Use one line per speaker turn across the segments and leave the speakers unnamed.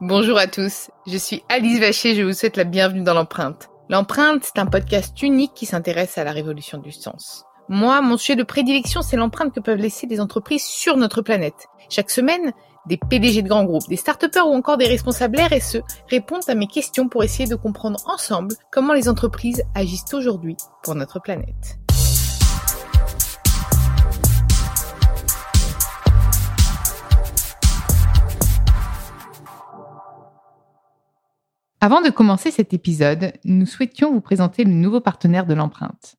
Bonjour à tous, je suis Alice Vacher, je vous souhaite la bienvenue dans l'empreinte. L'empreinte, c'est un podcast unique qui s'intéresse à la révolution du sens. Moi, mon sujet de prédilection, c'est l'empreinte que peuvent laisser des entreprises sur notre planète. Chaque semaine, des PDG de grands groupes, des start ou encore des responsables RSE répondent à mes questions pour essayer de comprendre ensemble comment les entreprises agissent aujourd'hui pour notre planète. Avant de commencer cet épisode, nous souhaitions vous présenter le nouveau partenaire de l'empreinte.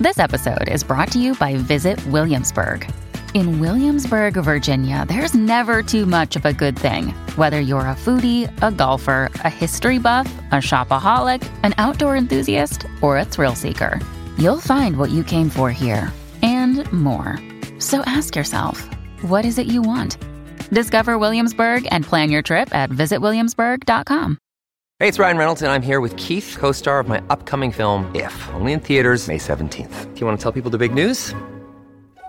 This episode is brought to you by Visit Williamsburg. In Williamsburg, Virginia, there's never too much of a good thing. Whether you're a foodie, a golfer, a history buff, a shopaholic, an outdoor enthusiast, or a thrill seeker, you'll find what you came for here and more. So ask yourself, what is it you want? Discover Williamsburg and plan your trip at visitwilliamsburg.com.
Hey, it's Ryan Reynolds, and I'm here with Keith, co star of my upcoming film, If, only in theaters, May 17th. Do you want to tell people the big news?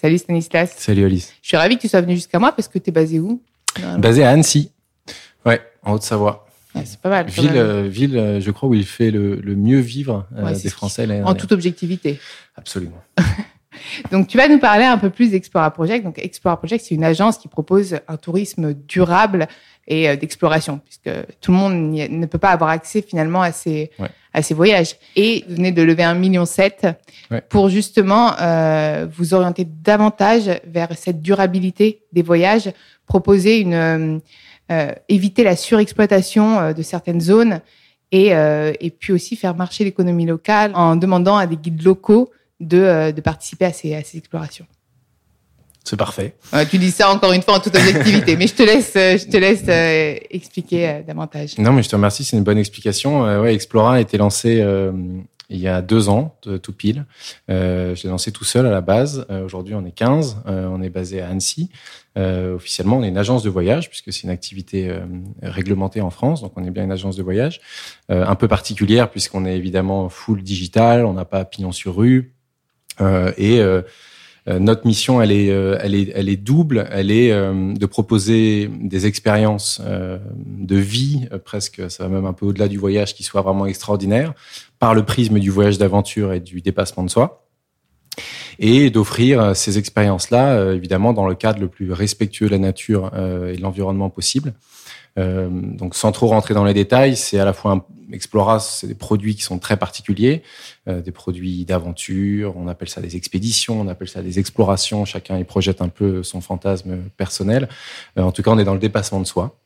Salut Stanislas.
Salut Alice.
Je suis ravie que tu sois venu jusqu'à moi parce que tu es basé où
Basé à Annecy. Ouais, en Haute-Savoie.
Ouais, c'est pas mal.
Ville, euh, ville euh, je crois, où il fait le, le mieux vivre euh,
Ouais,
des Français.
En toute objectivité.
Absolument.
Donc, tu vas nous parler un peu plus d'Explora Project. Donc, Explora Project, c'est une agence qui propose un tourisme durable et euh, d'exploration, puisque tout le monde ne peut pas avoir accès finalement à ces,
Ouais.
à ces voyages. Et vous venez de lever un million sept
Ouais.
pour justement euh, vous orienter davantage vers cette durabilité des voyages, proposer une euh, éviter la surexploitation de certaines zones et, euh, et puis aussi faire marcher l'économie locale en demandant à des guides locaux de, de participer à ces, à ces explorations.
C'est parfait.
Ouais, tu dis ça encore une fois en toute objectivité, mais je te laisse, euh, je te laisse euh, expliquer euh, davantage.
Non, mais je te remercie, c'est une bonne explication. Euh, ouais, Explora a été lancé il y a deux ans, de- tout pile. Je l'ai lancé tout seul à la base. Aujourd'hui, on est 15. Euh, on est basé à Annecy. Officiellement, on est une agence de voyage, puisque c'est une activité réglementée en France. Donc, on est bien une agence de voyage. Un peu particulière, puisqu'on est évidemment full digital. On n'a pas pignon sur rue. Et notre mission, elle est, euh, elle est, elle est double. Elle est euh, de proposer des expériences euh, de vie, euh, presque, ça va même un peu au-delà du voyage, qui soient vraiment extraordinaires, par le prisme du voyage d'aventure et du dépassement de soi, et d'offrir euh, ces expériences-là, euh, évidemment, dans le cadre le plus respectueux de la nature euh, et de l'environnement possible. Euh, donc, sans trop rentrer dans les détails, c'est à la fois un, Explora, c'est des produits qui sont très particuliers, euh, des produits d'aventure, on appelle ça des expéditions, on appelle ça des explorations, chacun y projette un peu son fantasme personnel. Euh, en tout cas, on est dans le dépassement de soi.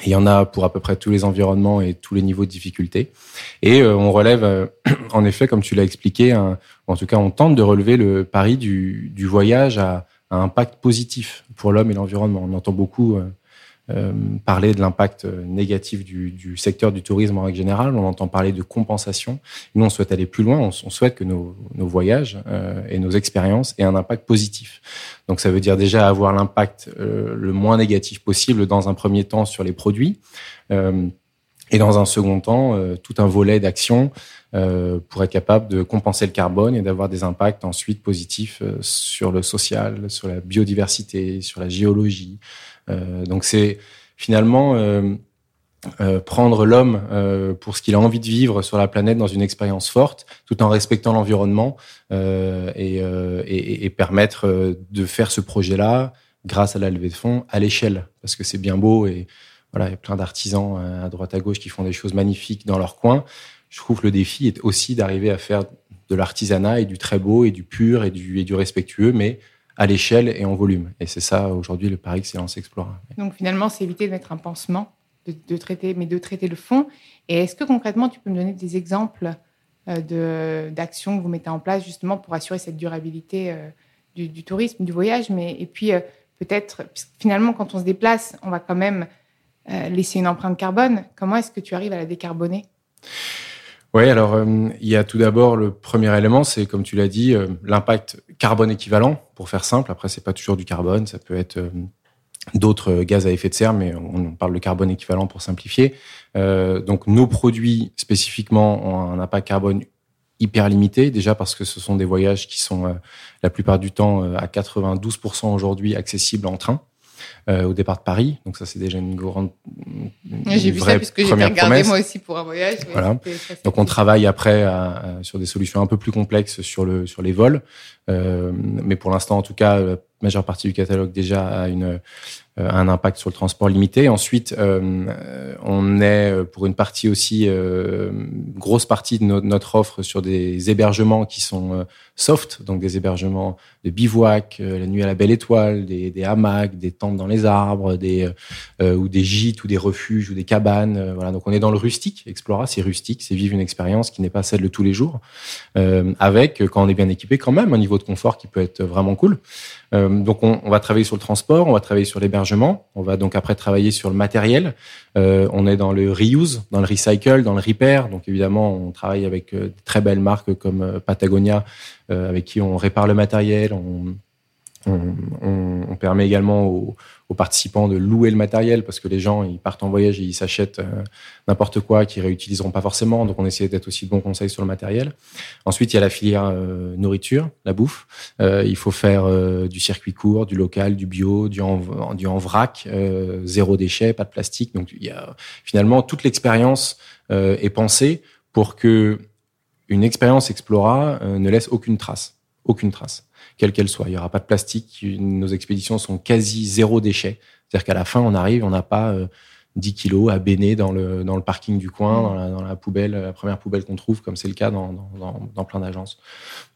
Et il y en a pour à peu près tous les environnements et tous les niveaux de difficulté. Et on relève, en effet, comme tu l'as expliqué, en tout cas, on tente de relever le pari du, voyage à, à impact positif pour l'homme et l'environnement. On entend beaucoup parler de l'impact euh, négatif du, secteur du tourisme en règle générale. On entend parler de compensation. Nous, on souhaite aller plus loin. On, souhaite que nos, voyages euh, et nos expériences aient un impact positif. Donc, ça veut dire déjà avoir l'impact euh, le moins négatif possible dans un premier temps sur les produits. Euh, et dans un second temps, euh, tout un volet d'action euh, pour être capable de compenser le carbone et d'avoir des impacts ensuite positifs euh, sur le social, sur la biodiversité, sur la géologie. Euh, donc c'est finalement euh, euh, prendre l'homme pour ce qu'il a envie de vivre sur la planète dans une expérience forte, tout en respectant l'environnement et, et, et permettre de faire ce projet-là grâce à la levée de fonds à l'échelle, parce que c'est bien beau et voilà, il y a plein d'artisans à droite à gauche qui font des choses magnifiques dans leur coin. Je trouve que le défi est aussi d'arriver à faire de l'artisanat et du très beau et du pur et du, et du respectueux, mais à l'échelle et en volume. Et c'est ça aujourd'hui le pari Lance Explora.
Donc finalement, c'est éviter de mettre un pansement, de, traiter, mais de traiter le fond. Et est-ce que concrètement, tu peux me donner des exemples euh, d'actions que vous mettez en place justement pour assurer cette durabilité euh, du, tourisme, du voyage, mais et puis euh, peut-être finalement quand on se déplace, on va quand même laisser une empreinte carbone. Comment est-ce que tu arrives à la décarboner?
Oui, alors il y a tout d'abord le premier élément, c'est comme tu l'as dit, l'impact carbone équivalent, pour faire simple. Après, c'est pas toujours du carbone, ça peut être d'autres gaz à effet de serre, mais on parle de carbone équivalent pour simplifier. Euh, donc nos produits spécifiquement ont un impact carbone hyper limité, déjà parce que ce sont des voyages qui sont euh, la plupart du temps euh, à 92% aujourd'hui accessibles en train. Euh, au départ de Paris. Donc ça, c'est déjà une grande.
J'ai vu ça puisque j'ai regardé moi aussi pour un voyage.
Voilà. Donc on travaille après à, sur des solutions un peu plus complexes sur le sur les vols, euh, mais pour l'instant, en tout cas, la majeure partie du catalogue déjà a une euh, un impact sur le transport limité. Ensuite, euh, on est euh, pour une partie aussi grosse partie de notre offre sur des hébergements qui sont soft, donc des hébergements de bivouac, la nuit à la belle étoile, des, hamacs, des tentes dans les arbres, des ou des gîtes ou des refuges ou des cabanes. donc on est dans le rustique. Explora, c'est rustique, c'est vivre une expérience qui n'est pas celle de tous les jours, avec quand on est bien équipé quand même un niveau de confort qui peut être vraiment cool. Donc on, va travailler sur le transport, on va travailler sur l'hébergement on va donc après travailler sur le matériel. Euh, on est dans le reuse, dans le recycle, dans le repair. Donc évidemment, on travaille avec euh, de très belles marques comme euh, Patagonia, avec qui on répare le matériel. On permet également aux, aux participants de louer le matériel parce que les gens ils partent en voyage et ils s'achètent euh, n'importe quoi qu'ils réutiliseront pas forcément. Donc on essaie d'être aussi de bons conseils sur le matériel. Ensuite il y a la filière euh, nourriture, la bouffe. Euh, il faut faire du circuit court, du local, du bio, du en, du en vrac, zéro déchet, pas de plastique. Donc il y a finalement toute l'expérience est pensée pour que une expérience Explora ne laisse aucune trace, aucune trace quelle qu'elle soit. Il n'y aura pas de plastique. Nos expéditions sont quasi zéro déchet. C'est-à-dire qu'à la fin, on arrive, on n'a pas 10 euh, kilos à béner dans le, dans le parking du coin, dans la, poubelle, la première poubelle qu'on trouve, comme c'est le cas dans, dans, dans plein d'agences.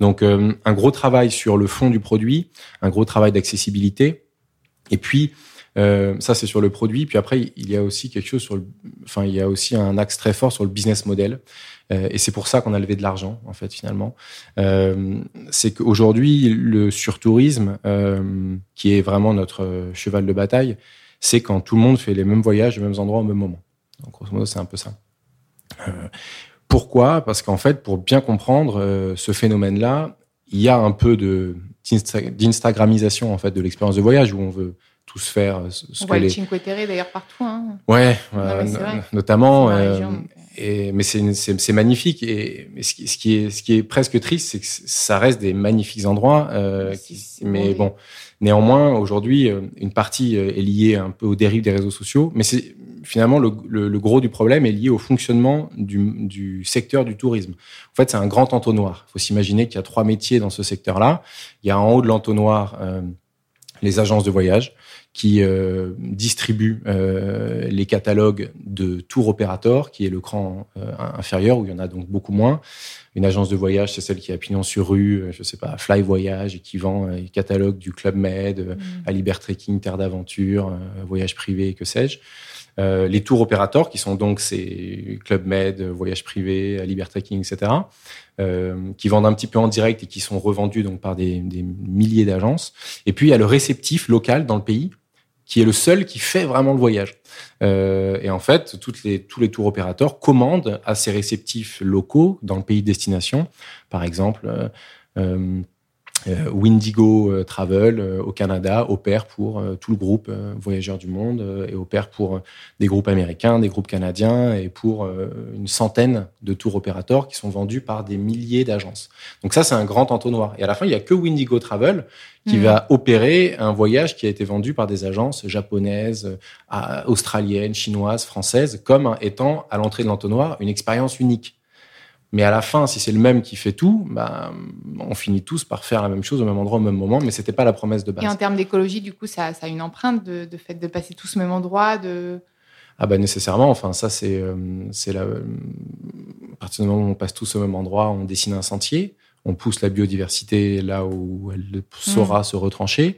Donc, euh, un gros travail sur le fond du produit, un gros travail d'accessibilité. Et puis, euh, ça, c'est sur le produit. Puis après, il y a aussi quelque chose sur le, enfin, il y a aussi un axe très fort sur le business model. Euh, et c'est pour ça qu'on a levé de l'argent, en fait, finalement. Euh, c'est qu'aujourd'hui, le surtourisme, euh, qui est vraiment notre cheval de bataille, c'est quand tout le monde fait les mêmes voyages, les mêmes endroits au même moment. Donc, grosso modo, c'est un peu ça. pourquoi? Parce qu'en fait, pour bien comprendre ce phénomène-là, il y a un peu de d'instagramisation en fait de l'expérience de voyage où on veut tous faire
ce on voit les... Cinque Terre d'ailleurs partout hein.
ouais, notamment mais c'est magnifique. Et mais ce, qui, est, ce qui est presque triste, c'est que ça reste des magnifiques endroits. Euh, mais bon, néanmoins, aujourd'hui, euh, une partie euh, est liée un peu aux dérives des réseaux sociaux. Mais finalement le, le, gros du problème est lié au fonctionnement du, du secteur du tourisme. En fait, c'est un grand entonnoir. Il faut s'imaginer qu'il y a trois métiers dans ce secteur-là. Il y a en haut de l'entonnoir euh, les agences de voyage qui euh, distribue euh, les catalogues de tour opérateur, qui est le cran euh, inférieur, où il y en a donc beaucoup moins. Une agence de voyage, c'est celle qui a pignon sur rue, je sais pas, Fly Voyage, et qui vend les catalogues du Club Med, mmh. à Liber Trekking, Terre d'Aventure, Voyage Privé, que sais-je. Euh, les tours opérateurs, qui sont donc ces Club Med, Voyage Privé, Liber Trekking, etc., euh, qui vendent un petit peu en direct et qui sont revendus donc par des, des milliers d'agences. Et puis il y a le réceptif local dans le pays, qui est le seul qui fait vraiment le voyage. Euh, et en fait, toutes les, tous les tours opérateurs commandent à ces réceptifs locaux dans le pays de destination, par exemple. Euh euh, Windigo euh, Travel euh, au Canada opère pour tout le groupe Voyageurs du Monde et opère pour des groupes américains, des groupes canadiens et pour une centaine de tours opérateurs qui sont vendus par des milliers d'agences. Donc ça, c'est un grand entonnoir. Et à la fin, il y a que Windigo Travel qui mmh. va opérer un voyage qui a été vendu par des agences japonaises, australiennes, chinoises, françaises, comme étant à l'entrée de l'entonnoir une expérience unique. Mais à la fin, si c'est le même qui fait tout, bah, on finit tous par faire la même chose au même endroit au même moment, mais c'était pas la promesse de base.
Et en termes d'écologie, du coup, ça, ça, a une empreinte de, de, fait de passer tous au même endroit, de.
Ah bah nécessairement. Enfin, ça c'est euh, c'est la. À partir du moment où on passe tous au même endroit, on dessine un sentier, on pousse la biodiversité là où elle saura mmh. se retrancher.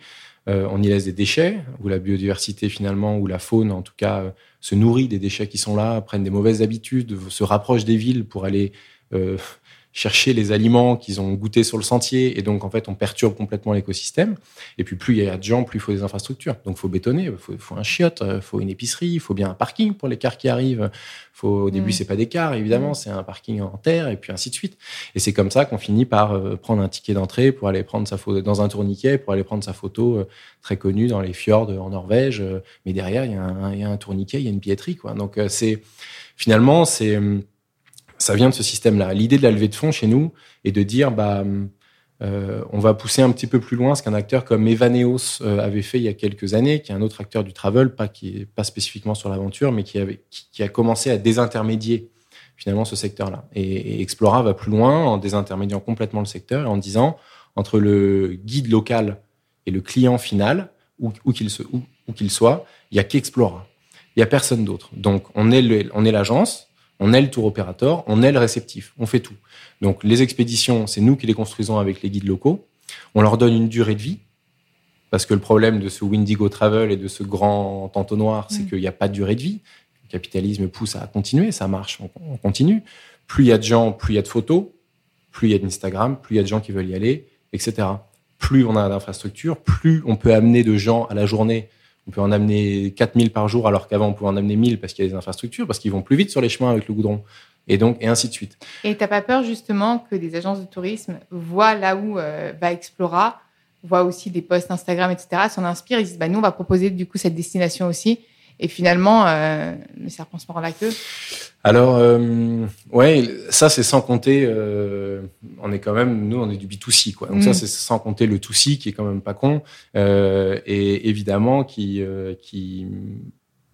Euh, on y laisse des déchets, où la biodiversité finalement, ou la faune en tout cas, euh, se nourrit des déchets qui sont là, prennent des mauvaises habitudes, se rapproche des villes pour aller chercher les aliments qu'ils ont goûtés sur le sentier. Et donc, en fait, on perturbe complètement l'écosystème. Et puis, plus il y a de gens, plus il faut des infrastructures. Donc, il faut bétonner, il faut, faut, un chiotte, il faut une épicerie, il faut bien un parking pour les cars qui arrivent. Faut, au début, mm. c'est pas des cars, évidemment, mm. c'est un parking en terre, et puis ainsi de suite. Et c'est comme ça qu'on finit par euh, prendre un ticket d'entrée pour aller prendre sa photo dans un tourniquet, pour aller prendre sa photo euh, très connue dans les fjords en Norvège. Euh, mais derrière, il y, a un, il y a un tourniquet, il y a une billetterie, quoi. Donc, c'est finalement, c'est ça vient de ce système-là. L'idée de la levée de fonds chez nous est de dire, bah, euh, on va pousser un petit peu plus loin ce qu'un acteur comme Evaneos euh, avait fait il y a quelques années, qui est un autre acteur du travel, pas qui est pas spécifiquement sur l'aventure, mais qui, avait, qui, a commencé à désintermédier finalement ce secteur-là. Et, Explora va plus loin en désintermédiant complètement le secteur et en disant entre le guide local et le client final, où, qu'il qu'il soit, il y a qu'Explora. Il y a personne d'autre. Donc on est l'agence, on est le tour opérateur, on est le réceptif, on fait tout. Donc les expéditions, c'est nous qui les construisons avec les guides locaux. On leur donne une durée de vie, parce que le problème de ce Windigo Travel et de ce grand entonnoir, c'est mm. qu'il n'y a pas de durée de vie. Le capitalisme pousse à continuer, ça marche, on, continue. Plus il y a de gens, plus il y a de photos, plus il y a d'Instagram, plus il y a de gens qui veulent y aller, etc. Plus on a d'infrastructures, plus on peut amener de gens à la journée on peut en amener 4000 par jour alors qu'avant on pouvait en amener 1000 parce qu'il y a des infrastructures, parce qu'ils vont plus vite sur les chemins avec le goudron. Et donc, et ainsi de suite.
Et tu n'as pas peur justement que des agences de tourisme voient là où euh, va Explora, voient aussi des posts Instagram, etc., s'en inspirent, ils disent, bah, nous, on va proposer du coup cette destination aussi. Et finalement, euh, le serpent se mord la queue.
Alors, euh, ouais, ça c'est sans compter. Euh, on est quand même, nous, on est du B2C, quoi. Donc ça, mm. c'est sans compter le 2C qui est quand même pas con, euh, et évidemment qui euh, qui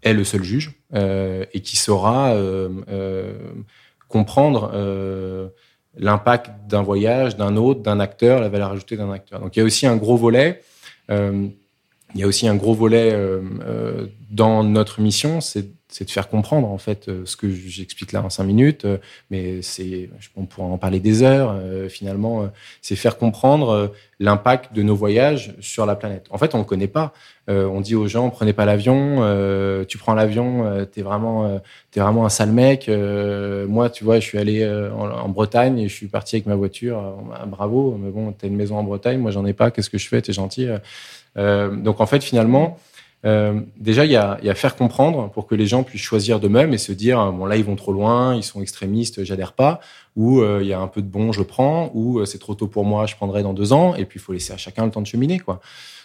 est le seul juge et qui saura comprendre l'impact d'un voyage, d'un autre, d'un acteur, la valeur ajoutée d'un acteur. Donc il y a aussi un gros volet. Il y a aussi un gros volet euh, euh, dans notre mission, c'est de faire comprendre en fait euh, ce que j'explique là en cinq minutes, mais c'est, on pourrait en parler des heures. finalement, c'est faire comprendre l'impact de nos voyages sur la planète. En fait, on ne connaît pas. on dit aux gens, prenez pas l'avion. tu prends l'avion, t'es vraiment, es vraiment un sale mec. moi, tu vois, je suis allé en, Bretagne et je suis parti avec ma voiture. bravo, mais bon, t'as une maison en Bretagne, moi j'en ai pas. Qu'est-ce que je fais T'es gentil. Euh, donc en fait, finalement, euh, déjà, il y a, y a, faire comprendre pour que les gens puissent choisir d'eux-mêmes et se dire bon là ils vont trop loin, ils sont extrémistes, j'adhère pas, ou euh, il y a un peu de bon, je prends, ou c'est trop tôt pour moi, je prendrai dans deux ans, et puis il faut laisser à chacun le temps de cheminer quoi.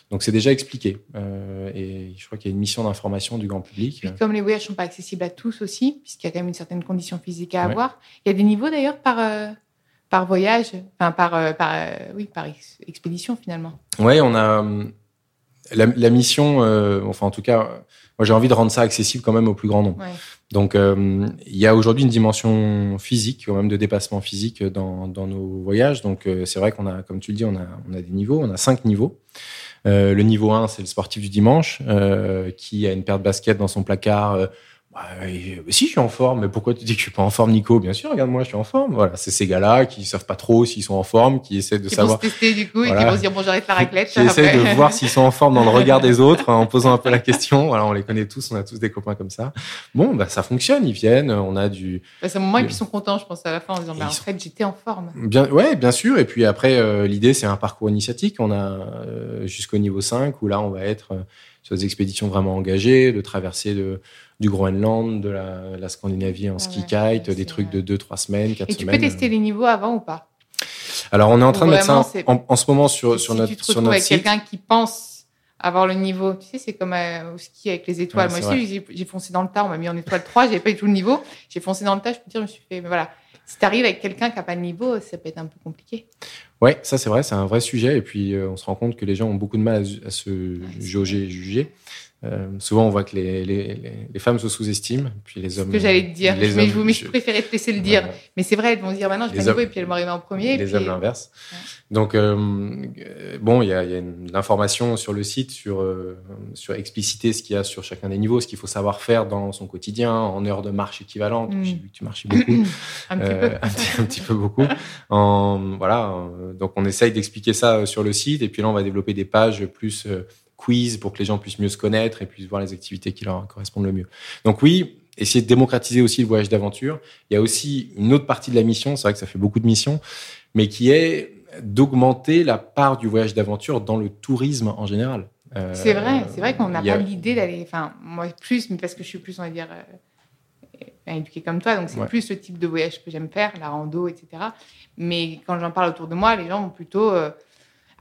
Donc c'est déjà expliqué euh, et je crois qu'il y a une mission d'information du grand public.
Puis comme les voyages sont pas accessibles à tous aussi, puisqu'il y a quand même une certaine condition physique à avoir, il y a des niveaux d'ailleurs par par voyage, enfin par, par oui par expédition finalement.
Ouais, on a hum, la, la mission, euh, enfin en tout cas, moi j'ai envie de rendre ça accessible quand même au plus grand nombre. Ouais. Donc euh, il y a aujourd'hui une dimension physique, quand même de dépassement physique dans, dans nos voyages. Donc euh, c'est vrai qu'on a, comme tu le dis, on a, on a des niveaux, on a cinq niveaux. le niveau 1, c'est le sportif du dimanche, qui a une paire de baskets dans son placard bah, si je suis en forme, mais pourquoi tu dis que je suis pas en forme, Nico? Bien sûr, regarde-moi, je suis en forme. Voilà, c'est ces gars-là qui savent pas trop s'ils sont en forme, qui essaient de savoir.
Vont se tester du coup et qui vont se dire bon, j'arrête la raclette.
Qui essaient de voir s'ils sont en forme dans le regard des autres en posant un peu la question. Voilà, on les connaît tous, on a tous des copains comme ça. Bon, bah ça fonctionne, ils viennent, on a du.
Bah, c'est un moment ils sont contents, je pense à la fin en disant bah, en fait j'étais en forme.
Bien, ouais, bien sûr. Et puis après, euh, l'idée c'est un parcours initiatique. On a euh, jusqu'au niveau 5 où là on va être euh, sur des expéditions vraiment engagées, de traverser de du Groenland, de la, Scandinavie en ski kite, des trucs de 2-3 semaines, 4
Et tu peux tester les niveaux avant ou pas?
Alors, on est en train de mettre ça en, ce moment sur, sur notre,
tu
te sur notre
avec quelqu'un qui pense avoir le niveau. Tu sais, c'est comme euh, au ski avec les étoiles. Moi aussi, j'ai foncé dans le tas. On m'a mis en étoile 3. J'avais pas eu tout le niveau. J'ai foncé dans le tas. Je peux dire, je me suis fait. Mais voilà. Si tu arrives avec quelqu'un qui n'a pas de niveau, ça peut être un peu compliqué.
Ouais, ça c'est vrai, c'est un vrai sujet. Et puis, euh, on se rend compte que les gens ont beaucoup de mal à, se jauger et juger. Euh, souvent, on voit que les, les, les femmes se sous-estiment, puis les hommes.
Ce que j'allais te dire. mais, je, mais je préférais te laisser le dire. Mais c'est vrai, elles vont dire maintenant, je vais et puis elles vont arriver en premier.
Les hommes l'inverse. Donc, euh, bon, il y a, y a une information sur le site sur, euh, sur expliciter ce qu'il y a sur chacun des niveaux, ce qu'il faut savoir faire dans son quotidien, en heures de marche équivalente. Mm. J'ai vu que tu marchais beaucoup.
un, petit peu.
un, petit, peu beaucoup. En, voilà. Donc, on essaye d'expliquer ça sur le site, et puis là, on va développer des pages plus quiz pour que les gens puissent mieux se connaître et puissent voir les activités qui leur correspondent le mieux. Donc oui, essayer de démocratiser aussi le voyage d'aventure. Il y a aussi une autre partie de la mission, c'est vrai que ça fait beaucoup de missions, mais qui est d'augmenter la part du voyage d'aventure dans le tourisme en général.
Euh, c'est vrai, c'est vrai qu'on n'a pas l'idée d'aller, enfin moi plus, mais parce que je suis plus, on va dire, euh, éduquée comme toi, donc c'est plus le type de voyage que j'aime faire, la rando, etc. Mais quand j'en parle autour de moi, les gens vont plutôt euh,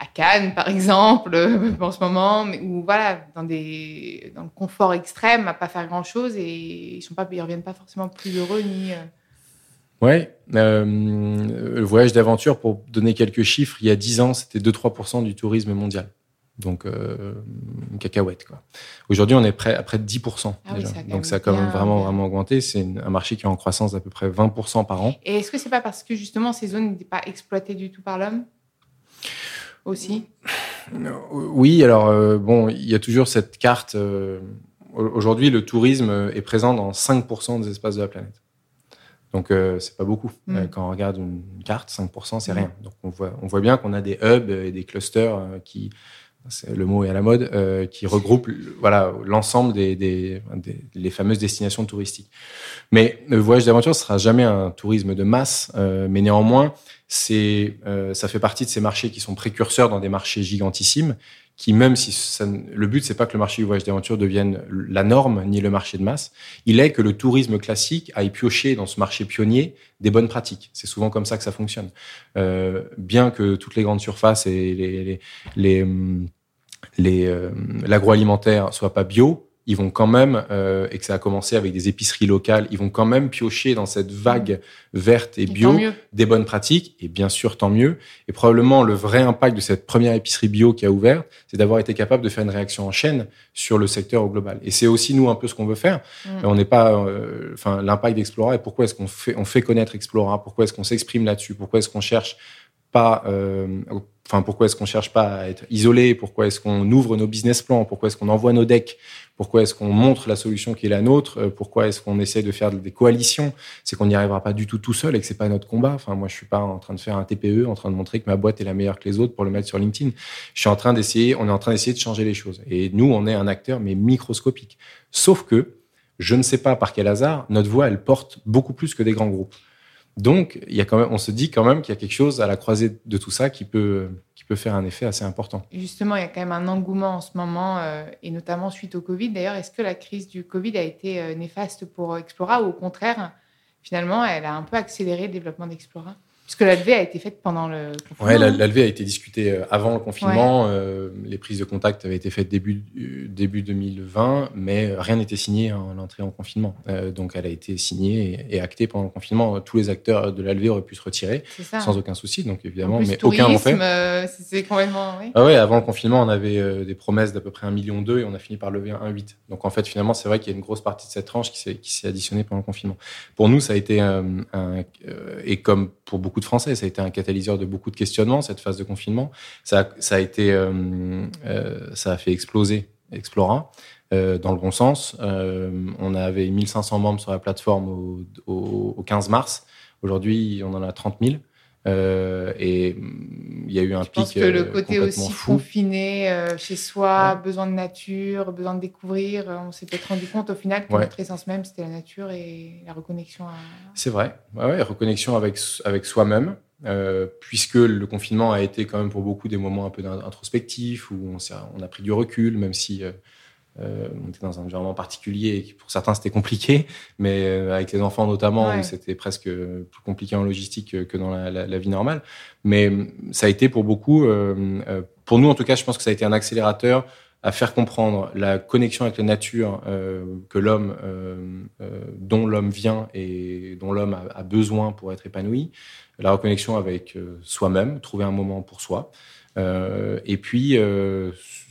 à Cannes, par exemple, en ce moment, mais, ou voilà, dans, des, dans le confort extrême, à pas faire grand-chose, et ils sont pas, ils reviennent pas forcément plus heureux ni.
Ouais, euh, le voyage d'aventure, pour donner quelques chiffres, il y a 10 ans, c'était 2-3% du tourisme mondial. Donc, euh, une cacahuète. Quoi. Aujourd'hui, on est près à près de 10%. Ah déjà. Donc, ça a quand même vraiment, vraiment augmenté. C'est un marché qui est en croissance d'à peu près 20% par an.
Et est-ce que c'est pas parce que justement ces zones n'étaient pas exploitées du tout par l'homme? Aussi
Oui, alors, euh, bon, il y a toujours cette carte. Euh, aujourd'hui, le tourisme est présent dans 5% des espaces de la planète. Donc, euh, c'est pas beaucoup. Mm. Euh, quand on regarde une carte, 5%, c'est mm. rien. Donc, on voit, on voit bien qu'on a des hubs et des clusters euh, qui, le mot est à la mode, euh, qui regroupent voilà l'ensemble des, des, des, les fameuses destinations touristiques. Mais le voyage d'aventure ne sera jamais un tourisme de masse, euh, mais néanmoins, c'est ça fait partie de ces marchés qui sont précurseurs dans des marchés gigantissimes qui même si ça, le but c'est pas que le marché du voyage d'aventure devienne la norme ni le marché de masse, il est que le tourisme classique aille piocher dans ce marché pionnier des bonnes pratiques. C'est souvent comme ça que ça fonctionne. Euh, bien que toutes les grandes surfaces et les, les, les, les euh, l'agroalimentaire soient pas bio, ils vont quand même, euh, et que ça a commencé avec des épiceries locales, ils vont quand même piocher dans cette vague verte et bio des bonnes pratiques, et bien sûr, tant mieux. Et probablement, le vrai impact de cette première épicerie bio qui a ouvert, c'est d'avoir été capable de faire une réaction en chaîne sur le secteur au global. Et c'est aussi, nous, un peu ce qu'on veut faire. Mm. On n'est pas, euh, enfin, l'impact d'Explora, et pourquoi est-ce qu'on fait, on fait connaître Explora, pourquoi est-ce qu'on s'exprime là-dessus, pourquoi est-ce qu'on cherche pas, euh, enfin, pourquoi est-ce qu'on cherche pas à être isolé, pourquoi est-ce qu'on ouvre nos business plans, pourquoi est-ce qu'on envoie nos decks? Pourquoi est-ce qu'on montre la solution qui est la nôtre? Euh, Pourquoi est-ce qu'on essaie de faire des coalitions? C'est qu'on n'y arrivera pas du tout tout seul et que c'est pas notre combat. Enfin, moi, je suis pas en train de faire un TPE, en train de montrer que ma boîte est la meilleure que les autres pour le mettre sur LinkedIn. Je suis en train d'essayer, on est en train d'essayer de changer les choses. Et nous, on est un acteur, mais microscopique. Sauf que, je ne sais pas par quel hasard, notre voix, elle porte beaucoup plus que des grands groupes. Donc, il y a quand même, on se dit quand même qu'il y a quelque chose à la croisée de tout ça qui peut, qui peut faire un effet assez important.
Justement, il y a quand même un engouement en ce moment, euh, et notamment suite au Covid. D'ailleurs, est-ce que la crise du Covid a été euh, néfaste pour Explora ou au contraire, finalement, elle a un peu accéléré le développement d'Explora parce que la levée a été faite pendant le confinement.
Oui, la, levée a été discutée euh, avant le confinement. Euh, les prises de contact avaient été faites début, euh, début 2020, mais rien n'était signé en l'entrée en confinement. donc elle a été signée et, actée pendant le confinement. Tous les acteurs de la levée auraient pu se retirer sans aucun souci. Donc évidemment, mais aucun n'en fait.
c'est complètement. Oui.
Ah ouais, avant le confinement, on avait des promesses d'à peu près un million d'eux et on a fini par lever un 1,8. Donc en fait, finalement, c'est vrai qu'il y a une grosse partie de cette tranche qui s'est additionnée pendant le confinement. Pour nous, ça a été un, un et comme pour beaucoup de Français. Ça a été un catalyseur de beaucoup de questionnements, cette phase de confinement. Ça, ça a été, euh, euh, ça a fait exploser Explora. Euh, dans le bon sens. Euh, on avait 1500 membres sur la plateforme au 15 mars. Aujourd'hui, on en a 30 000. Euh, et mm, il y a eu un pic. Pense
que le côté aussi confiné chez soi, besoin de nature, besoin de découvrir, on s'est peut-être rendu compte au final que notre essence même c'était la nature et la reconnexion. À...
C'est vrai, ouais, ouais, reconnexion avec avec soi-même. Euh, puisque le confinement a été quand même pour beaucoup des moments un peu introspectifs où on, on a pris du recul, même si euh, euh, on était dans un environnement particulier et pour certains c'était compliqué, mais euh, avec les enfants notamment c'était presque plus compliqué en logistique que dans la, la, la, vie normale. Mais ça a été pour beaucoup, euh, pour nous en tout cas, je pense que ça a été un accélérateur à faire comprendre la connexion avec la nature euh, que l'homme, euh, euh, dont l'homme vient et dont l'homme a, a, besoin pour être épanoui, la reconnexion avec soi-même, trouver un moment pour soi. et puis,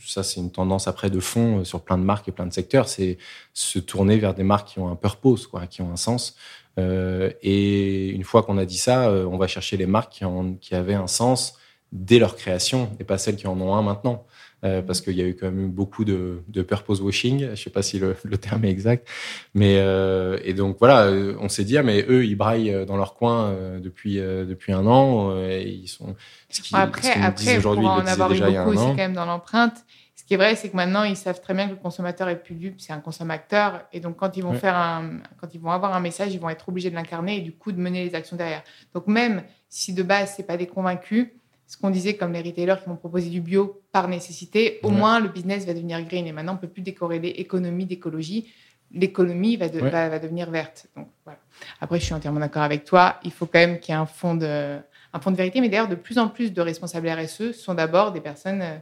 ça c'est une tendance après de fond sur plein de marques et plein de secteurs, c'est se tourner vers des marques qui ont un purpose, quoi, qui ont un sens. et une fois qu'on a dit ça, on va chercher les marques qui avaient un sens dès leur création et pas celles qui en ont un maintenant. Euh, parce qu'il y a eu quand même beaucoup de, de purpose washing. Je sais pas si le, le terme est exact, mais euh, et donc voilà, euh, on s'est dit ah, mais eux ils braillent dans leur coin depuis depuis un an. et ils sont
ce qui, après ce après pour en avoir eu beaucoup aussi quand même dans l'empreinte. Ce qui est vrai, c'est que maintenant, ils savent très bien que le consommateur est plus dupe, c'est un consommateur. Et donc, quand ils vont faire un, quand ils vont avoir un message, ils vont être obligés de l'incarner et du coup de mener les actions derrière. Donc, même si de base, c'est pas des convaincus, ce qu'on disait comme les retailers qui vont proposer du bio par nécessité, au moins le business va devenir green. Et maintenant, on peut plus décorréler économie d'écologie. L'économie va, va, devenir verte. Donc, voilà. Après, je suis entièrement d'accord avec toi. Il faut quand même qu'il y ait un fond de, un fond de vérité. Mais d'ailleurs, de plus en plus de responsables RSE sont d'abord des personnes euh,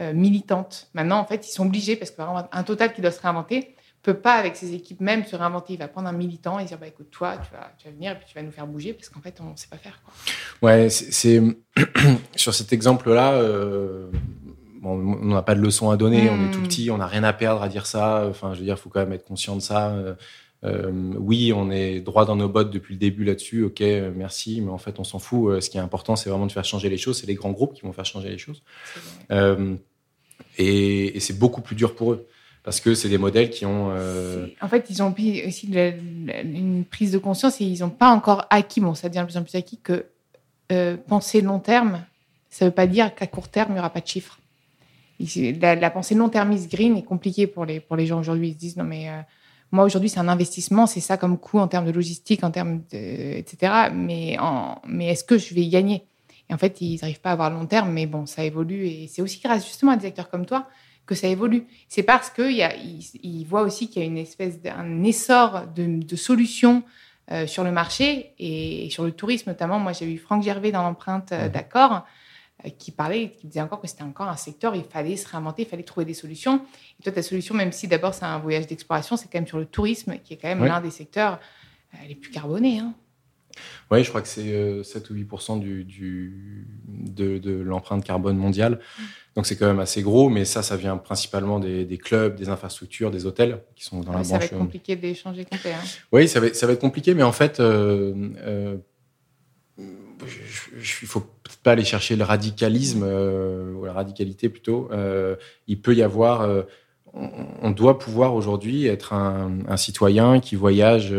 euh, militantes. Maintenant, en fait, ils sont obligés parce qu'un total qui doit se réinventer peut pas, avec ses équipes même, se réinventer. Il va prendre un militant et dire bah, écoute, toi, tu vas, tu vas venir et puis tu vas nous faire bouger parce qu'en fait, on ne sait pas faire. Quoi.
Ouais, c'est sur cet exemple-là. Euh, on n'a pas de leçon à donner, on est tout hmm. petit, on n'a rien à perdre à dire ça. Enfin, je veux dire, il faut quand même être conscient de ça. Euh, euh, oui, on est droit dans nos bottes depuis le début là-dessus. Ok, merci, mais en fait, on s'en fout. Ce qui est important, c'est vraiment de faire changer les choses. C'est les grands groupes qui vont faire changer les choses. et, et c'est beaucoup plus dur pour eux parce que c'est des modèles qui ont. Euh,
en fait, ils ont aussi une prise de conscience et ils n'ont pas encore acquis, bon, ça devient de plus en plus acquis, que euh, penser long terme, ça ne veut pas dire qu'à court terme, il n'y aura pas de chiffres. La, pensée long-termiste green est compliquée pour les, pour les gens aujourd'hui. Ils se disent non, mais euh, moi aujourd'hui, c'est un investissement, c'est ça comme coût en termes de logistique, en termes etc. Mais, mais est-ce que je vais y gagner? Et en fait, ils n'arrivent pas à avoir long terme, mais bon, ça évolue et c'est aussi grâce justement à des acteurs comme toi que ça évolue. C'est parce qu'ils il, voient aussi qu'il y a une espèce d'un essor de, solutions euh, sur le marché et, sur le tourisme notamment. Moi, j'ai eu Franck Gervais dans l'empreinte euh, d'accord euh, qui parlait, qui disait encore que c'était encore un secteur, il fallait se réinventer, il fallait trouver des solutions. Et toi, ta solution, même si d'abord c'est un voyage d'exploration, c'est quand même sur le tourisme, qui est quand même l'un des secteurs les plus carbonés. Hein.
Oui, je crois que c'est 7 ou 8 du, du, de, l'empreinte carbone mondiale. Mm. Donc c'est quand même assez gros, mais ça, ça vient principalement des, clubs, des infrastructures, des hôtels qui sont dans la branche. Ça
va être euh, compliqué d'échanger complet. Hein.
Oui, ça va, ça va être compliqué, mais en fait, euh, euh, il faut peut-être pas aller chercher le radicalisme ou la radicalité plutôt. il peut y avoir, on, doit pouvoir aujourd'hui être un, un, citoyen qui voyage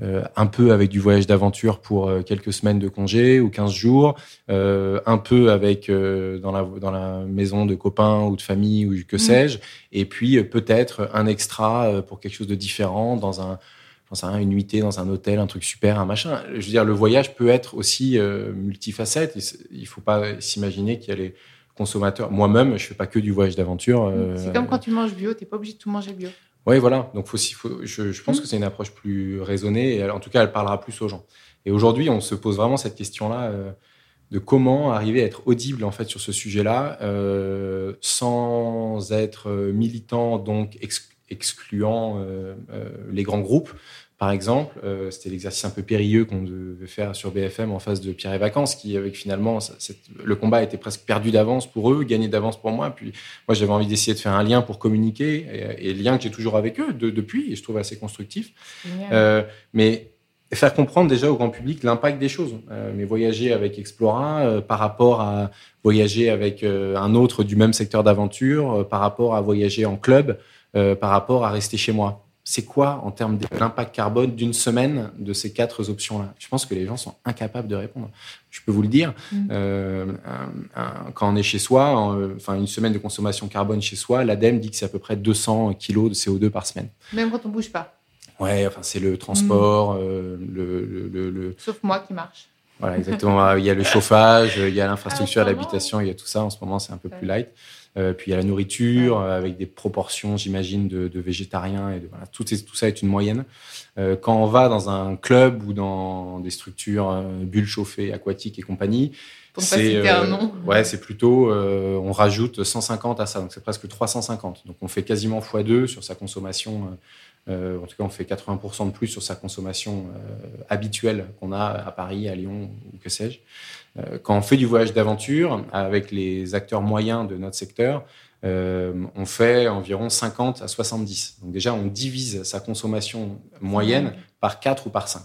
euh, un peu avec du voyage d'aventure pour euh, quelques semaines de congé ou 15 jours, euh, un peu avec dans, la, dans la maison de copains ou de famille ou que mm. sais-je, et puis peut-être un extra pour quelque chose de différent dans un, un, une nuitée dans un hôtel, un truc super, un machin. Je veux dire, le voyage peut être aussi multifacette. Il faut pas s'imaginer qu'il y a les consommateurs. Moi-même, je fais pas que du voyage d'aventure.
C'est comme quand tu manges bio, tu n'es pas obligé de tout manger bio.
Oui, voilà. Donc, faut, faut, je, je pense mmh. que c'est une approche plus raisonnée. Et en tout cas, elle parlera plus aux gens. Et aujourd'hui, on se pose vraiment cette question-là euh, de comment arriver à être audible en fait sur ce sujet-là, euh, sans être militant, donc excluant euh, euh, les grands groupes, par exemple, euh, c'était l'exercice un peu périlleux qu'on devait faire sur BFM en face de Pierre et Vacances, qui avec finalement le combat était presque perdu d'avance pour eux, gagné d'avance pour moi. Puis moi, j'avais envie d'essayer de faire un lien pour communiquer, et, le lien que j'ai toujours avec eux depuis, et je trouve assez constructif. Euh, mais faire comprendre déjà au grand public l'impact des choses. Euh, mais voyager avec Explora par rapport à voyager avec un autre du même secteur d'aventure, par rapport à voyager en club, par rapport à rester chez moi c'est quoi en termes d'impact carbone d'une semaine de ces quatre options-là? Je pense que les gens sont incapables de répondre. Je peux vous le dire. Mm. Euh, quand on est chez soi, enfin une semaine de consommation carbone chez soi, l'ADEME dit que c'est à peu près 200 kilos de CO2 par semaine.
Même quand on bouge pas.
Ouais, enfin c'est le transport, mm. euh, le,
Sauf moi qui marche.
Voilà, exactement. il y a le chauffage, il y a l'infrastructure, l'habitation, il y a tout ça. En ce moment, c'est un peu plus light. Euh, puis il y a la nourriture euh, avec des proportions, j'imagine, de, de, végétariens et de, voilà, tout, tout, ça est une moyenne. Euh, quand on va dans un club ou dans des structures bulles chauffées, aquatiques et compagnie,
c'est
ouais, c'est plutôt on rajoute 150 à ça, donc c'est presque 350. Donc on fait quasiment x2 sur sa consommation. En tout cas, on fait 80% de plus sur sa consommation habituelle qu'on a à Paris, à Lyon ou que sais-je. Euh, quand on fait du voyage d'aventure avec les acteurs moyens de notre secteur, euh, on fait environ 50 à 70. Donc déjà, on divise sa consommation moyenne par 4 ou par 5.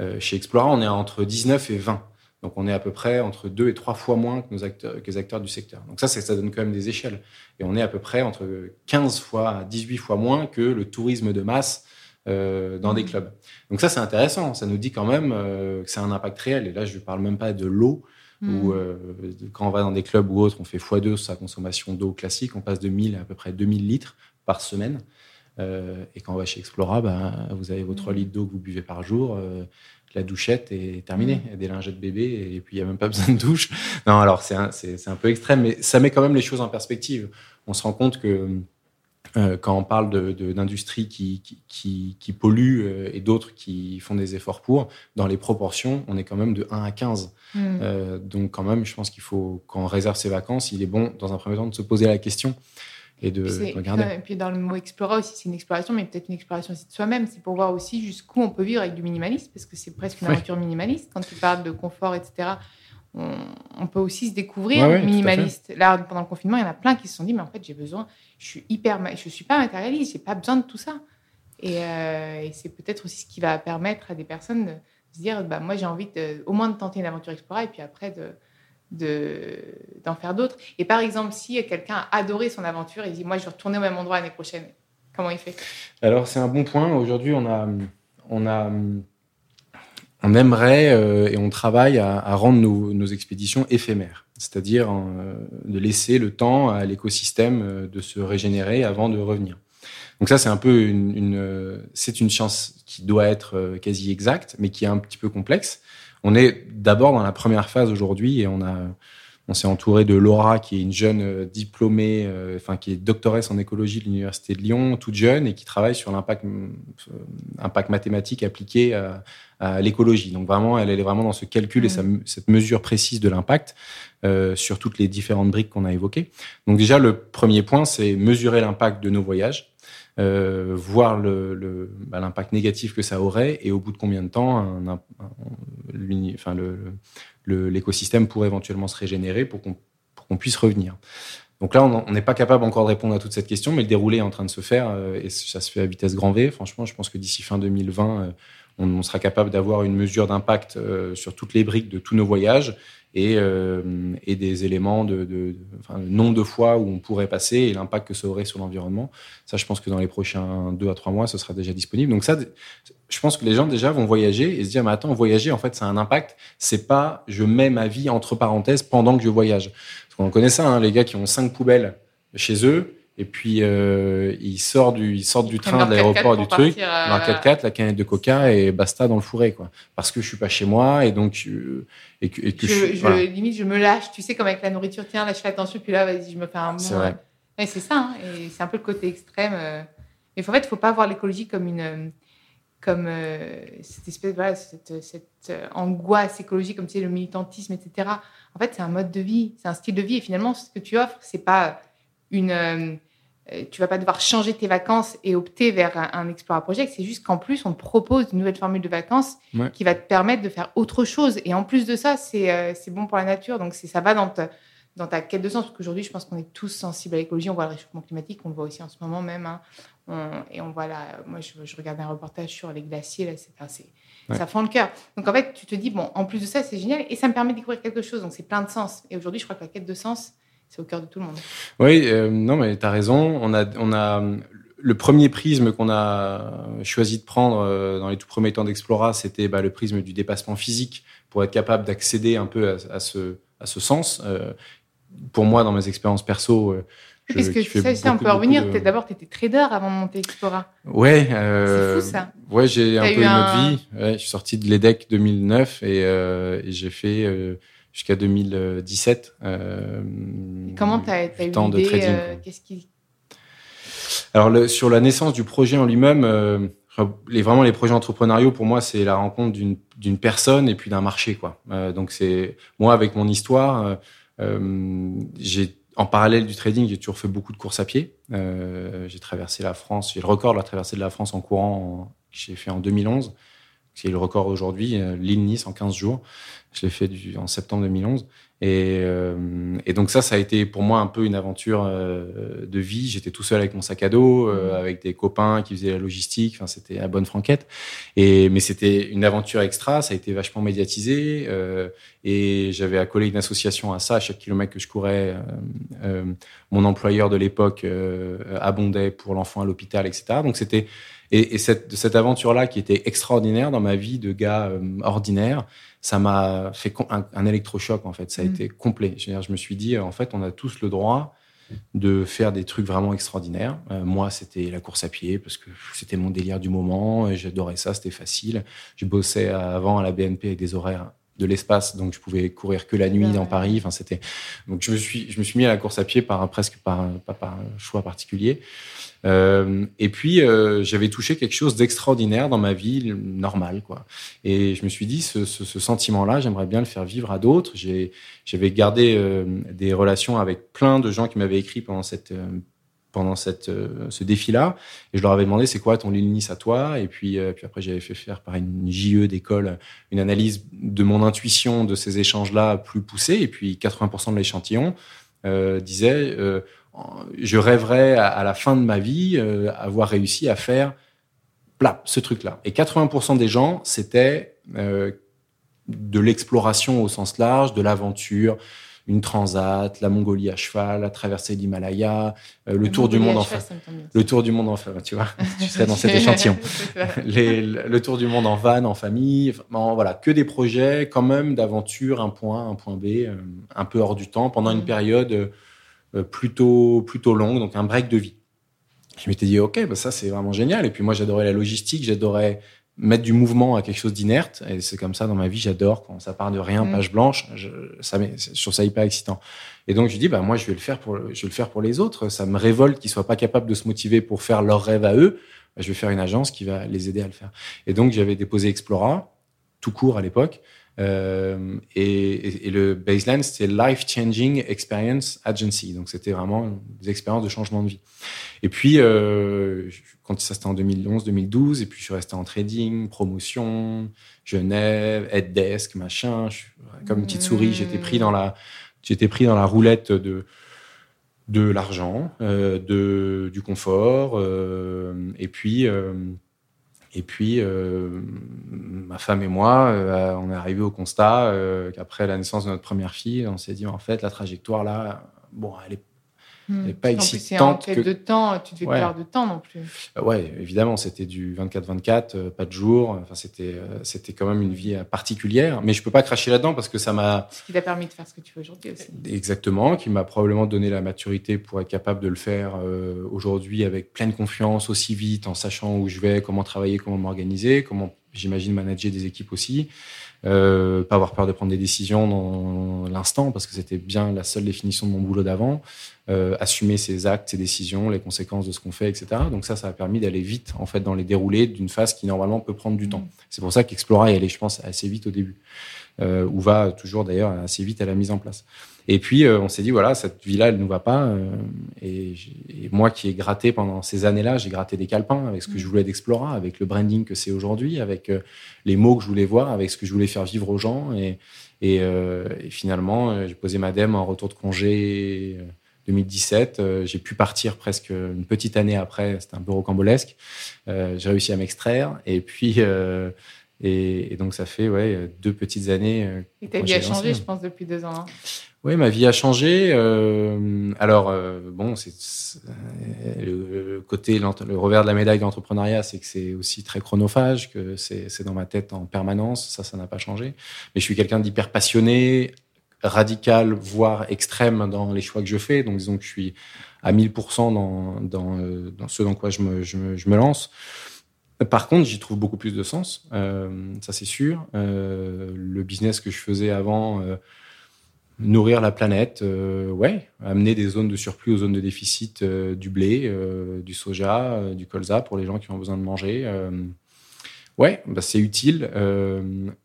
Euh, chez Explora, on est entre 19 et 20. Donc on est à peu près entre 2 et 3 fois moins que, nos acteurs, que les acteurs du secteur. Donc ça, ça donne quand même des échelles. Et on est à peu près entre 15 fois à 18 fois moins que le tourisme de masse euh, dans des clubs. Donc ça, c'est intéressant. Ça nous dit quand même euh, que c'est un impact réel. Et là, je ne parle même pas de l'eau. Mm. Ou quand on va dans des clubs ou autres, on fait x2 sa consommation d'eau classique, on passe de 1000 à à peu près 2000 litres par semaine. et quand on va chez Explora, ben, vous avez vos 3 mm. litres d'eau que vous buvez par jour la douchette est terminée. Il y a des lingettes bébés et puis il n'y a même pas besoin de douche. Non, alors c'est un, un, peu extrême, mais ça met quand même les choses en perspective. On se rend compte que euh, quand on parle d'industries de, qui, qui, qui, polluent euh, et d'autres qui font des efforts pour, dans les proportions, on est quand même de 1 à 15. Mm. Euh, donc quand même, je pense qu'il faut, quand on réserve ses vacances, il est bon, dans un premier temps, de se poser la question et de, regarder.
Et puis dans le mot explorer aussi, c'est une exploration, mais peut-être une exploration aussi de soi-même. C'est pour voir aussi jusqu'où on peut vivre avec du minimalisme, parce que c'est presque une aventure minimaliste. Quand tu parles de confort, etc., on, peut aussi se découvrir minimaliste. Là, pendant le confinement, il y en a plein qui se sont dit, mais en fait, j'ai besoin, je suis hyper, je suis pas matérialiste, j'ai pas besoin de tout ça. Et, euh, c'est peut-être aussi ce qui va permettre à des personnes de se dire, bah, moi, j'ai envie de, au moins de tenter une aventure explorer, et puis après de d'en faire d'autres. Et par exemple, si quelqu'un a adoré son aventure et dit moi je vais retourner au même endroit l'année prochaine, comment il fait?
Alors c'est un bon point. Aujourd'hui, on a, on a, on aimerait euh, et on travaille à, rendre nos, expéditions éphémères, c'est-à-dire euh, de laisser le temps à l'écosystème euh, de se régénérer avant de revenir. Donc ça, c'est un peu une, une c'est une chance qui doit être quasi exacte, mais qui est un petit peu complexe. On est d'abord dans la première phase aujourd'hui et on a on s'est entouré de Laura, qui est une jeune euh, diplômée, euh, enfin qui est doctoresse en écologie de l'université de Lyon, toute jeune et qui travaille sur l'impact euh, impact mathématique appliqué à, l'écologie. Donc vraiment, elle, est vraiment dans ce calcul et cette mesure précise de l'impact sur toutes les différentes briques qu'on a évoquées. Donc déjà, le premier point, c'est mesurer l'impact de nos voyages. Euh, voir bah, l'impact négatif que ça aurait et au bout de combien de temps l'écosystème pourrait éventuellement se régénérer pour qu'on, pour qu'on puisse revenir. Donc là, on n'est pas capable encore de répondre à toute cette question, mais le déroulé est en train de se faire euh, et ça se fait à vitesse grand V. Franchement, je pense que d'ici fin 2020, euh, on, sera capable d'avoir une mesure d'impact sur toutes les briques de tous nos voyages et, euh, et des éléments de, de, nombre de fois où on pourrait passer et l'impact que ça aurait sur l'environnement. Ça, je pense que dans les prochains deux à trois mois, ce sera déjà disponible. Donc ça, je pense que les gens déjà vont voyager et se dire, mais attends, voyager, en fait, ça a un impact. C'est pas, je mets ma vie entre parenthèses pendant que je voyage. Parce qu'on connaît ça, hein, les gars qui ont cinq poubelles chez eux et puis euh, il sort du il sort du train de l'aéroport du truc. euh, dans 4x4 la canette de coca et basta dans le fourré quoi. Parce que je suis pas chez moi et donc euh, et que, et que
je, je, limite je me lâche tu sais comme avec la nourriture tiens là je fais attention puis là vas-y je me fais un bon c'est vrai. C'est ça hein, et c'est un peu le côté extrême mais en fait il faut pas voir l'écologie comme une comme cette espèce voilà cette, cette angoisse écologique comme tu sais le militantisme etc en fait c'est un mode de vie c'est un style de vie et finalement ce que tu offres c'est pas une euh, tu vas pas devoir changer tes vacances et opter vers un, un Explorer Project. C'est juste qu'en plus, on te propose une nouvelle formule de vacances qui va te permettre de faire autre chose. Et en plus de ça, c'est euh, bon pour la nature. Donc, ça va dans ta, dans ta quête de sens. Parce qu'aujourd'hui, je pense qu'on est tous sensibles à l'écologie. On voit le réchauffement climatique, on le voit aussi en ce moment même. Hein. et on voit là, moi, je, je regardais un reportage sur les glaciers. Là, c'est, Ça fend le cœur. Donc, en fait, tu te dis, bon, en plus de ça, c'est génial. Et ça me permet de découvrir quelque chose. Donc, c'est plein de sens. Et aujourd'hui, je crois que la quête de sens, c'est au cœur de tout le monde.
Oui, euh, non, mais tu as raison. On a, on a le premier prisme qu'on a choisi de prendre euh, dans les tout premiers temps d'Explora, c'était bah, le prisme du dépassement physique pour être capable d'accéder un peu à, ce, à ce sens. Euh, pour moi, dans mes expériences perso,
je, Parce que ça, ça, on peut revenir. D'abord, tu étais trader avant de monter Explora.
Ouais. c'est fou ça. Ouais, j'ai un peu une autre vie. Ouais, je suis sorti de l'EDEC 2009 et, et j'ai fait jusqu'à 2017. Euh,
comment tu as, eu l'idée euh, Qu'est-ce qui...
Alors, le, sur la naissance du projet en lui-même, euh, les, vraiment les projets entrepreneuriaux, pour moi, c'est la rencontre d'une personne et puis d'un marché. quoi. Euh, donc, c'est moi, avec mon histoire, euh, j'ai en parallèle du trading, j'ai toujours fait beaucoup de courses à pied. j'ai traversé la France, j'ai le record de la traversée de la France en courant, que j'ai fait en 2011. C'est le record aujourd'hui, l'île Nice en 15 jours. Je l'ai fait du, en septembre 2011. Et, euh, et, donc ça, ça a été pour moi un peu une aventure euh, de vie. J'étais tout seul avec mon sac à dos, euh, mmh. avec des copains qui faisaient la logistique. Enfin, c'était la bonne franquette. Et mais c'était une aventure extra. Ça a été vachement médiatisé. et j'avais accolé une association à ça. À chaque kilomètre que je courais, mon employeur de l'époque abondait pour l'enfant à l'hôpital, etc. Donc c'était Et, et cette, cette aventure-là, qui était extraordinaire dans ma vie de gars euh, ordinaire, ça m'a fait un, un, électrochoc en fait. Ça a mm. été complet. Je, me suis dit, en fait, on a tous le droit de faire des trucs vraiment extraordinaires. Euh, moi, c'était la course à pied parce que c'était mon délire du moment. J'adorais ça, c'était facile. Je bossais avant à la BNP avec des horaires de l'espace, donc je pouvais courir que la nuit dans Paris. Enfin, c'était donc je me suis je me suis mis à la course à pied par presque par pas par un choix particulier. Euh, et puis euh, j'avais touché quelque chose d'extraordinaire dans ma vie normale, quoi. Et je me suis dit ce, ce, ce sentiment-là, j'aimerais bien le faire vivre à d'autres. J'ai j'avais gardé euh, des relations avec plein de gens qui m'avaient écrit pendant cette euh, pendant cette, euh, ce défi-là. Et je leur avais demandé, c'est quoi ton Nice à toi? Et puis, euh, puis après, j'avais fait faire par une JE d'école une analyse de mon intuition de ces échanges-là plus poussée. Et puis, 80% de l'échantillon euh, disait, je rêverais à, la fin de ma vie avoir réussi à faire plat, ce truc-là. Et 80% des gens, c'était de l'exploration au sens large, de l'aventure, une transat, la Mongolie à cheval, la traversée de l'Himalaya, euh, le tour du monde en famille. Le tour du monde en famille, tu vois, tu serais dans cet échantillon. Les, le tour du monde en van, en famille, enfin, voilà, que des projets quand même d'aventure, un point, un point B, euh, un peu hors du temps, pendant une mm. période euh, plutôt plutôt longue, donc un break de vie. Je m'étais dit ok, bah ça c'est vraiment génial. Et puis moi j'adorais la logistique, j'adorais mettre du mouvement à quelque chose d'inerte. Et c'est comme ça dans ma vie, j'adore quand ça part de rien, mmh. page blanche. Je, ça, je trouve ça hyper excitant. Et donc je dis, bah moi je vais le faire pour, je vais le faire pour les autres. Ça me révolte qu'ils soient pas capables de se motiver pour faire leur rêve à eux. Bah, je vais faire une agence qui va les aider à le faire. Et donc j'avais déposé Explora, tout court à l'époque. Euh, et, et, le baseline, c'était Life Changing Experience Agency. Donc, c'était vraiment des expériences de changement de vie. Et puis, euh, quand ça c'était en 2011, 2012, et puis je suis resté en trading, promotion, Genève, head desk, machin. Je, comme une petite souris, j'étais pris dans la, j'étais pris dans la roulette de de l'argent, euh, de du confort, euh, et puis euh, et puis, ma femme et moi, on est arrivé au constat qu'après la naissance de notre première fille, on s'est dit en fait la trajectoire là, bon, elle est
Mmh. pas excitante. En que... de temps, tu devais ouais. perdre de temps non plus.
Euh, ouais, évidemment, c'était du 24-24, euh, pas de jour. Enfin, c'était, euh, c'était quand même une vie particulière. Mais je peux pas cracher là-dedans parce que ça m'a.
Ce qui t'a permis de faire ce que tu fais aujourd'hui aussi.
Exactement, qui m'a probablement donné la maturité pour être capable de le faire euh, aujourd'hui avec pleine confiance, aussi vite, en sachant où je vais, comment travailler, comment m'organiser, comment j'imagine manager des équipes aussi. Euh, pas avoir peur de prendre des décisions dans l'instant parce que c'était bien la seule définition de mon boulot d'avant. Euh, assumer ses actes, ses décisions, les conséquences de ce qu'on fait, etc. Donc ça, ça a permis d'aller vite en fait dans les déroulés d'une phase qui normalement peut prendre du mmh. temps. C'est pour ça qu'Explora est allé, je pense, assez vite au début, euh, ou va toujours d'ailleurs assez vite à la mise en place. Et puis euh, on s'est dit voilà cette vie-là elle nous va pas euh, et, et, moi qui ai gratté pendant ces années-là j'ai gratté des calepins avec ce que je voulais d'Explora, avec le branding que c'est aujourd'hui, avec euh, les mots que je voulais voir, avec ce que je voulais faire vivre aux gens et, et, euh, et finalement j'ai posé ma dème en retour de congé 2017. j'ai pu partir presque une petite année après, c'était un peu rocambolesque. j'ai réussi à m'extraire et puis et, et, donc ça fait ouais deux petites années.
Et ta vie a changé, je pense, depuis deux ans. Hein
oui, ma vie a changé. Euh, alors, euh, bon, c'est le côté, le revers de la médaille de l'entrepreneuriat, c'est que c'est aussi très chronophage, que c'est dans ma tête en permanence. Ça, ça n'a pas changé. Mais je suis quelqu'un d'hyper passionné, radical, voire extrême dans les choix que je fais. Donc, disons que je suis à 1000% dans, dans, euh, dans ce dans quoi je me, je me, je me lance. Par contre, j'y trouve beaucoup plus de sens, euh, ça c'est sûr. Euh, le business que je faisais avant, euh, nourrir la planète, ouais, amener des zones de surplus aux zones de déficit du blé, du soja, du colza pour les gens qui ont besoin de manger. Ouais, bah c'est utile,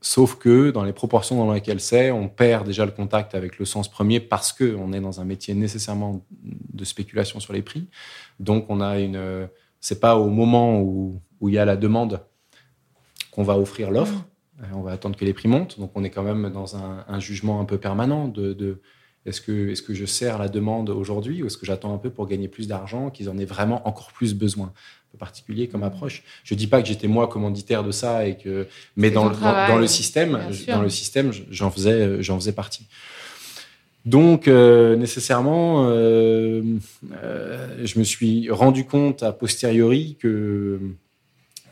sauf que dans les proportions dans lesquelles c'est, on perd déjà le contact avec le sens premier parce que on est dans un métier nécessairement de spéculation sur les prix. Donc on a une, c'est pas au moment où où il y a la demande qu'on va offrir l'offre. Mmh on va attendre que les prix montent. Donc, on est quand même dans un, un jugement un peu permanent de, de est-ce que, est que je sers la demande aujourd'hui ou est-ce que j'attends un peu pour gagner plus d'argent, qu'ils en aient vraiment encore plus besoin Un peu particulier comme approche. Je dis pas que j'étais moi commanditaire de ça et que, mais dans le, dans, dans, le système, dans le système, j'en faisais, j'en faisais partie. Donc, euh, nécessairement, euh, euh, je me suis rendu compte a posteriori que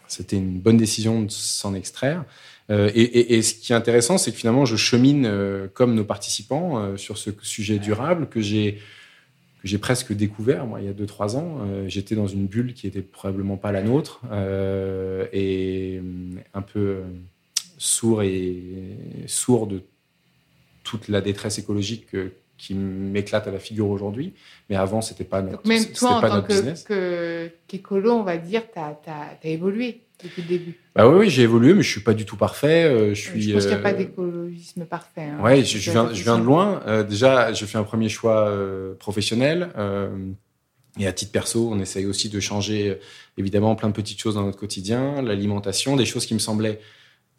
c'était une bonne décision de s'en extraire. Euh, et, et, et, ce qui est intéressant, c'est que finalement, je chemine euh, comme nos participants euh, sur ce sujet durable que j'ai que j'ai presque découvert moi il y a 2-3 ans. J'étais dans une bulle qui était probablement pas la nôtre et un peu sourd et sourd de toute la détresse écologique qui m'éclate à la figure aujourd'hui. Mais avant, c'était pas notre,
même toi, en
pas
tant
business.
que, qu'écolo, on va dire, tu as, évolué depuis le début.
Bah oui, oui j'ai évolué, mais je suis pas du tout parfait. Euh, je suis.
Je pense qu'il n'y a
euh,
pas d'écologisme parfait. Hein.
Ouais, je, je viens, je viens de loin. Euh, déjà, je fais un premier choix euh, professionnel. Euh, et à titre perso, on essaye aussi de changer, euh, évidemment, plein de petites choses dans notre quotidien, l'alimentation, des choses qui me semblaient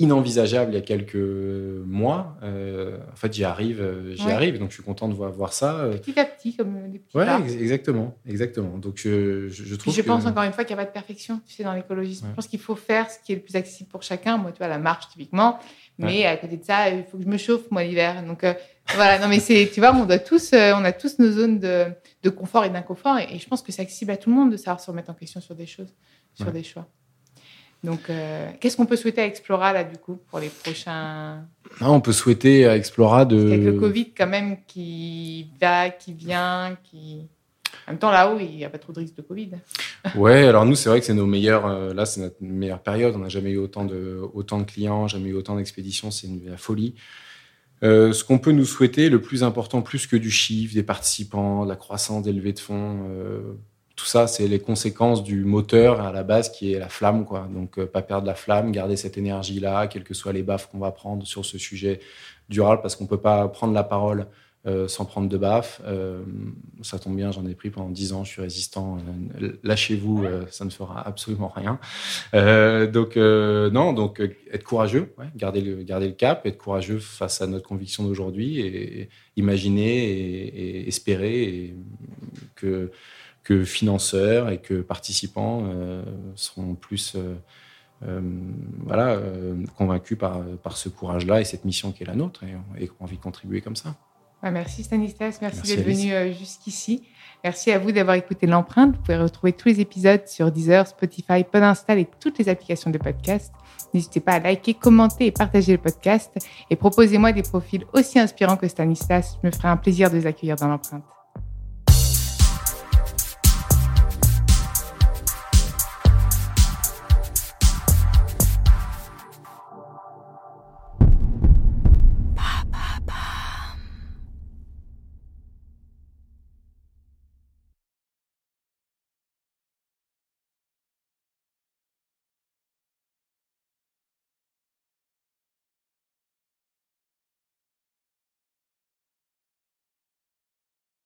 inenvisageables il y a quelques mois. Euh, en fait, j'y arrive, euh, j'y
Ouais.
arrive. Donc, je suis content de voir, voir ça. euh.
Petit à petit, comme des petits
Ouais,
pas.
exactement, exactement. Donc, je, je, je
Puis
trouve
je
que...
pense encore une fois qu'il n'y a pas de perfection, tu sais, dans l'écologisme.
Ouais.
Je pense qu'il faut faire ce qui est le plus accessible pour chacun. Moi, tu vois, la marche, typiquement. Mais à côté de ça, il faut que je me chauffe, moi, l'hiver. Donc, euh, voilà. Non, mais c'est, tu vois, on doit tous, euh, on a tous nos zones de, de confort et d'inconfort. Et, et je pense que c'est accessible à tout le monde de savoir se remettre en question sur des choses, sur des choix. Donc, euh, qu'est-ce qu'on peut souhaiter à Explora, là, du coup, pour les prochains.
Ah, on peut souhaiter à Explora de...
Avec le Covid, quand même, qui va, qui vient, qui. En même temps, là-haut, il n'y a pas trop de risque de Covid.
Ouais, alors nous, c'est vrai que c'est nos meilleurs. euh, là, c'est notre meilleure période. On n'a jamais eu autant de, autant de clients, jamais eu autant d'expéditions. C'est une la folie. Euh, ce qu'on peut nous souhaiter, le plus important, plus que du chiffre, des participants, de la croissance, des levées de fonds, tout ça, c'est les conséquences du moteur à la base qui est la flamme, quoi. Donc, euh, pas perdre la flamme, garder cette énergie-là, quelles que soient les baffes qu'on va prendre sur ce sujet durable, parce qu'on peut pas prendre la parole euh, sans prendre de baffes. Euh, ça tombe bien, j'en ai pris pendant 10 ans, je suis résistant. Euh, Lâchez-vous, ça ne fera absolument rien. Donc, non, donc être courageux, garder, le, garder le cap, être courageux face à notre conviction d'aujourd'hui et, imaginer et, espérer que, que financeurs et que participants euh, seront plus. euh, euh, voilà, convaincus par, par ce courage-là et cette mission qui est la nôtre et, et qu'on a envie de contribuer comme ça.
Merci Stanislas, merci,
Merci,
d'être venu jusqu'ici. Merci à vous d'avoir écouté l'empreinte. Vous pouvez retrouver tous les épisodes sur Deezer, Spotify, Podinstall et toutes les applications de podcast. N'hésitez pas à liker, commenter et partager le podcast. Et proposez-moi des profils aussi inspirants que Stanislas. Je me ferai un plaisir de les accueillir dans l'empreinte.